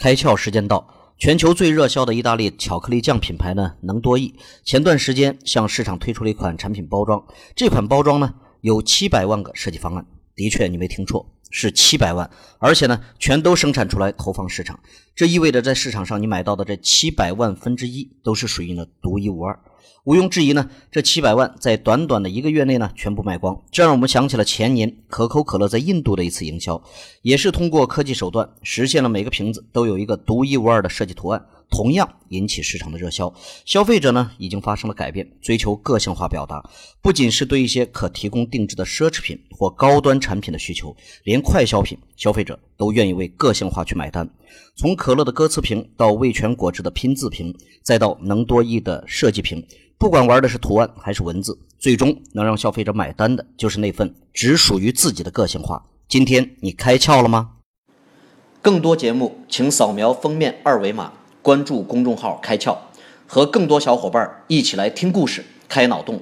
开窍时间到！全球最热销的意大利巧克力酱品牌呢，能多益前段时间向市场推出了一款产品包装，这款包装呢有七百万个设计方案，的确你没听错，是七百万，而且呢全都生产出来投放市场，这意味着在市场上你买到的这七百万分之一都是属于呢独一无二。毋庸置疑呢，这七百万在短短的一个月内呢，全部卖光。这让我们想起了前年可口可乐在印度的一次营销，也是通过科技手段实现了每个瓶子都有一个独一无二的设计图案，同样引起市场的热销。消费者呢，已经发生了改变，追求个性化表达，不仅是对一些可提供定制的奢侈品或高端产品的需求，连快消品，消费者都愿意为个性化去买单。从可乐的歌词瓶到味全果汁的拼字瓶，再到能多益的设计瓶。不管玩的是图案还是文字，最终能让消费者买单的就是那份只属于自己的个性化。今天你开窍了吗？更多节目，请扫描封面二维码，关注公众号“开窍”，和更多小伙伴一起来听故事、开脑洞。